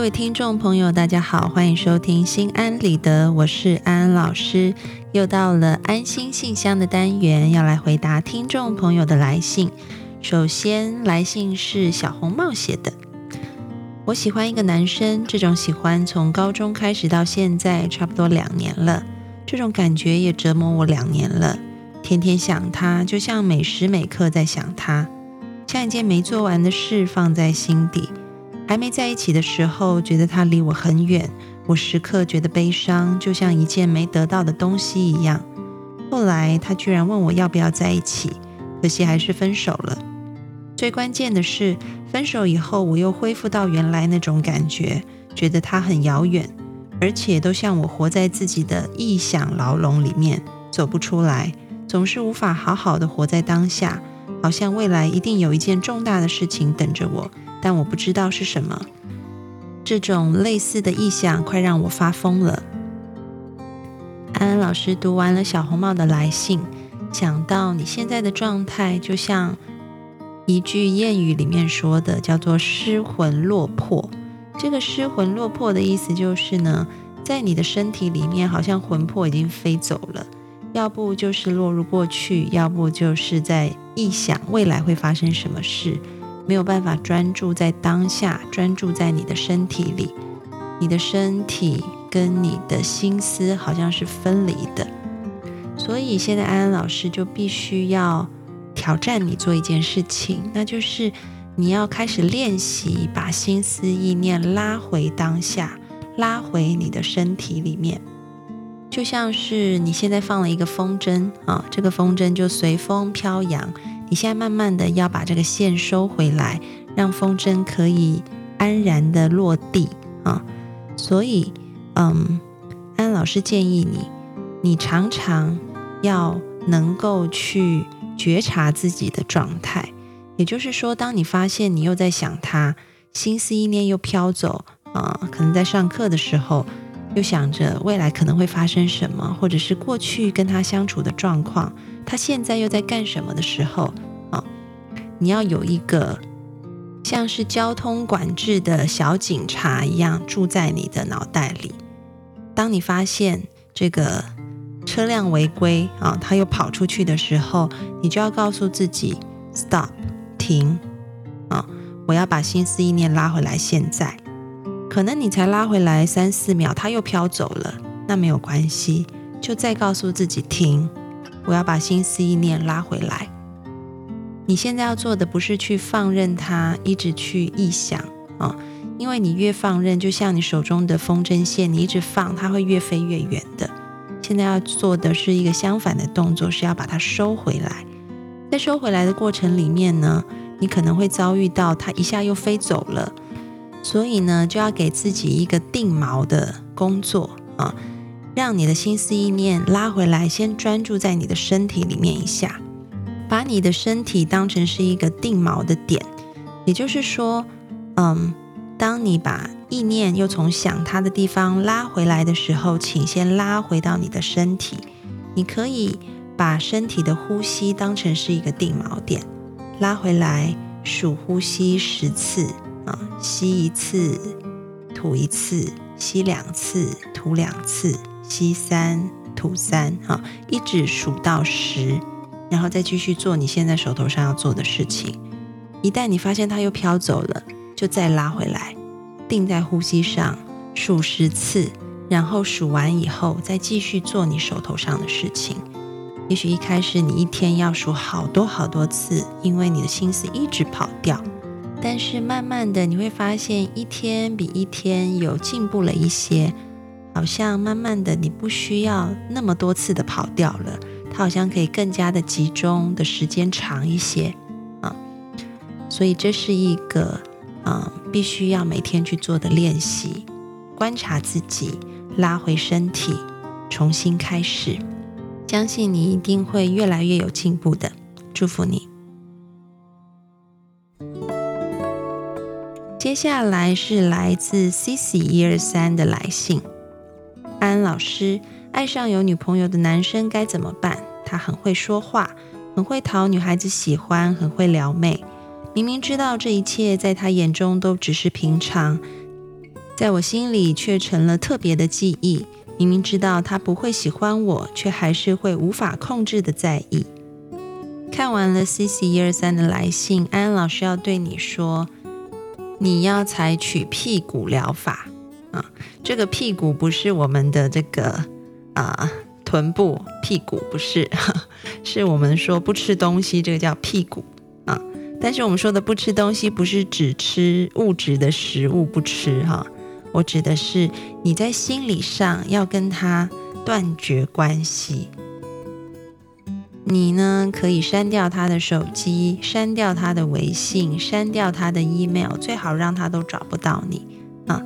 各位听众朋友，大家好，欢迎收听心安理得，我是安安老师。又到了安心信箱的单元，要来回答听众朋友的来信。首先，来信是小红帽写的。我喜欢一个男生，这种喜欢从高中开始到现在，差不多两年了。这种感觉也折磨我两年了，天天想他，就像每时每刻在想他，像一件没做完的事放在心底。还没在一起的时候，觉得他离我很远，我时刻觉得悲伤，就像一件没得到的东西一样。后来他居然问我要不要在一起，可惜还是分手了。最关键的是，分手以后我又恢复到原来那种感觉，觉得他很遥远，而且都像我活在自己的臆想牢笼里面，走不出来，总是无法好好的活在当下，好像未来一定有一件重大的事情等着我。但我不知道是什么，这种类似的意象快让我发疯了。安安老师读完了小红帽的来信，想到你现在的状态，就像一句谚语里面说的，叫做“失魂落魄”。这个“失魂落魄”的意思就是呢，在你的身体里面，好像魂魄已经飞走了，要不就是落入过去，要不就是在臆想未来会发生什么事。没有办法专注在当下，专注在你的身体里，你的身体跟你的心思好像是分离的，所以现在安安老师就必须要挑战你做一件事情，那就是你要开始练习把心思意念拉回当下，拉回你的身体里面，就像是你现在放了一个风筝啊，这个风筝就随风飘扬。你现在慢慢的要把这个线收回来，让风筝可以安然的落地啊。所以，嗯，安老师建议你，你常常要能够去觉察自己的状态。也就是说，当你发现你又在想他，心思意念又飘走啊，可能在上课的时候又想着未来可能会发生什么，或者是过去跟他相处的状况。他现在又在干什么的时候啊？你要有一个像是交通管制的小警察一样住在你的脑袋里。当你发现这个车辆违规啊，他又跑出去的时候，你就要告诉自己 “stop”，停啊！我要把心思意念拉回来。现在可能你才拉回来三四秒，他又飘走了，那没有关系，就再告诉自己停。我要把心思意念拉回来。你现在要做的不是去放任它一直去臆想啊，因为你越放任，就像你手中的风筝线，你一直放，它会越飞越远的。现在要做的是一个相反的动作，是要把它收回来。在收回来的过程里面呢，你可能会遭遇到它一下又飞走了，所以呢，就要给自己一个定锚的工作啊。让你的心思意念拉回来，先专注在你的身体里面一下，把你的身体当成是一个定锚的点。也就是说，嗯，当你把意念又从想它的地方拉回来的时候，请先拉回到你的身体。你可以把身体的呼吸当成是一个定锚点，拉回来数呼吸十次啊，吸一次，吐一次，吸两次，吐两次。吸三吐三，哈，一直数到十，然后再继续做你现在手头上要做的事情。一旦你发现它又飘走了，就再拉回来，定在呼吸上，数十次，然后数完以后再继续做你手头上的事情。也许一开始你一天要数好多好多次，因为你的心思一直跑掉。但是慢慢的你会发现，一天比一天有进步了一些。好像慢慢的，你不需要那么多次的跑掉了，它好像可以更加的集中的时间长一些啊，所以这是一个啊必须要每天去做的练习，观察自己，拉回身体，重新开始，相信你一定会越来越有进步的，祝福你。接下来是来自 C C 一二三的来信。安安老师爱上有女朋友的男生该怎么办？他很会说话，很会讨女孩子喜欢，很会撩妹。明明知道这一切在他眼中都只是平常，在我心里却成了特别的记忆。明明知道他不会喜欢我，却还是会无法控制的在意。看完了 C C 一二三的来信，安安老师要对你说，你要采取屁股疗法啊！这个屁股不是我们的这个啊臀部屁股，不是，是我们说不吃东西，这个叫屁股啊。但是我们说的不吃东西，不是只吃物质的食物不吃哈。我指的是你在心理上要跟他断绝关系。你呢，可以删掉他的手机，删掉他的微信，删掉他的 email，最好让他都找不到你啊！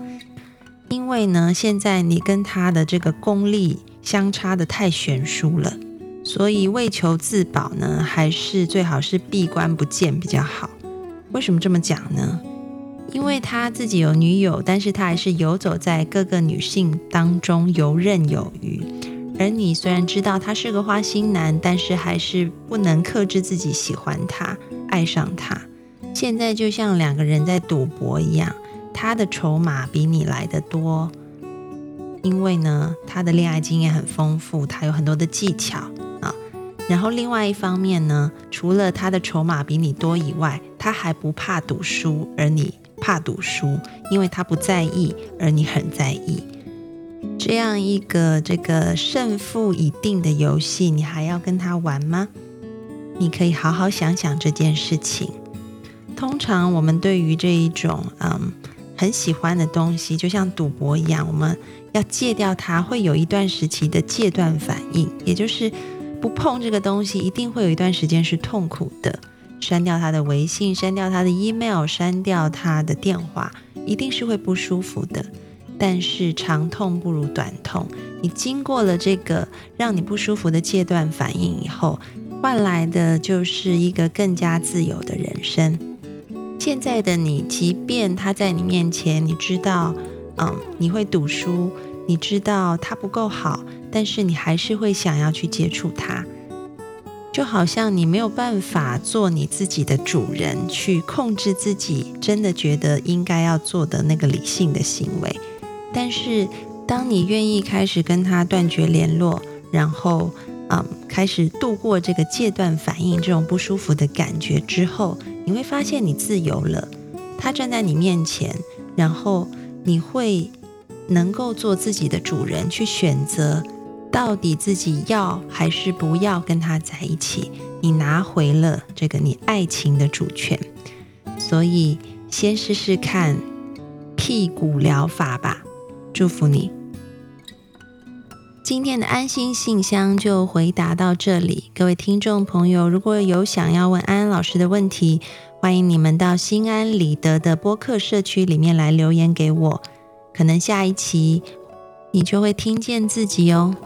因为呢，现在你跟他的这个功力相差的太悬殊了，所以为求自保呢，还是最好是闭关不见比较好。为什么这么讲呢？因为他自己有女友，但是他还是游走在各个女性当中游刃有余。而你虽然知道他是个花心男，但是还是不能克制自己喜欢他、爱上他。现在就像两个人在赌博一样，他的筹码比你来的多，因为呢，他的恋爱经验很丰富，他有很多的技巧啊。然后另外一方面呢，除了他的筹码比你多以外，他还不怕赌输，而你怕赌输，因为他不在意，而你很在意。这样一个这个胜负已定的游戏，你还要跟他玩吗？你可以好好想想这件事情。通常我们对于这一种嗯很喜欢的东西，就像赌博一样，我们要戒掉它，会有一段时期的戒断反应，也就是不碰这个东西，一定会有一段时间是痛苦的。删掉他的微信，删掉他的 email，删掉他的电话，一定是会不舒服的。但是长痛不如短痛，你经过了这个让你不舒服的戒断反应以后，换来的就是一个更加自由的人生。现在的你，即便他在你面前，你知道，嗯，你会赌输，你知道他不够好，但是你还是会想要去接触他，就好像你没有办法做你自己的主人，去控制自己真的觉得应该要做的那个理性的行为。但是，当你愿意开始跟他断绝联络，然后，嗯，开始度过这个戒断反应这种不舒服的感觉之后，你会发现你自由了。他站在你面前，然后你会能够做自己的主人，去选择到底自己要还是不要跟他在一起。你拿回了这个你爱情的主权。所以，先试试看屁股疗法吧。祝福你。今天的安心信箱就回答到这里。各位听众朋友，如果有想要问安安老师的问题，欢迎你们到心安理得的播客社区里面来留言给我。可能下一期你就会听见自己哦。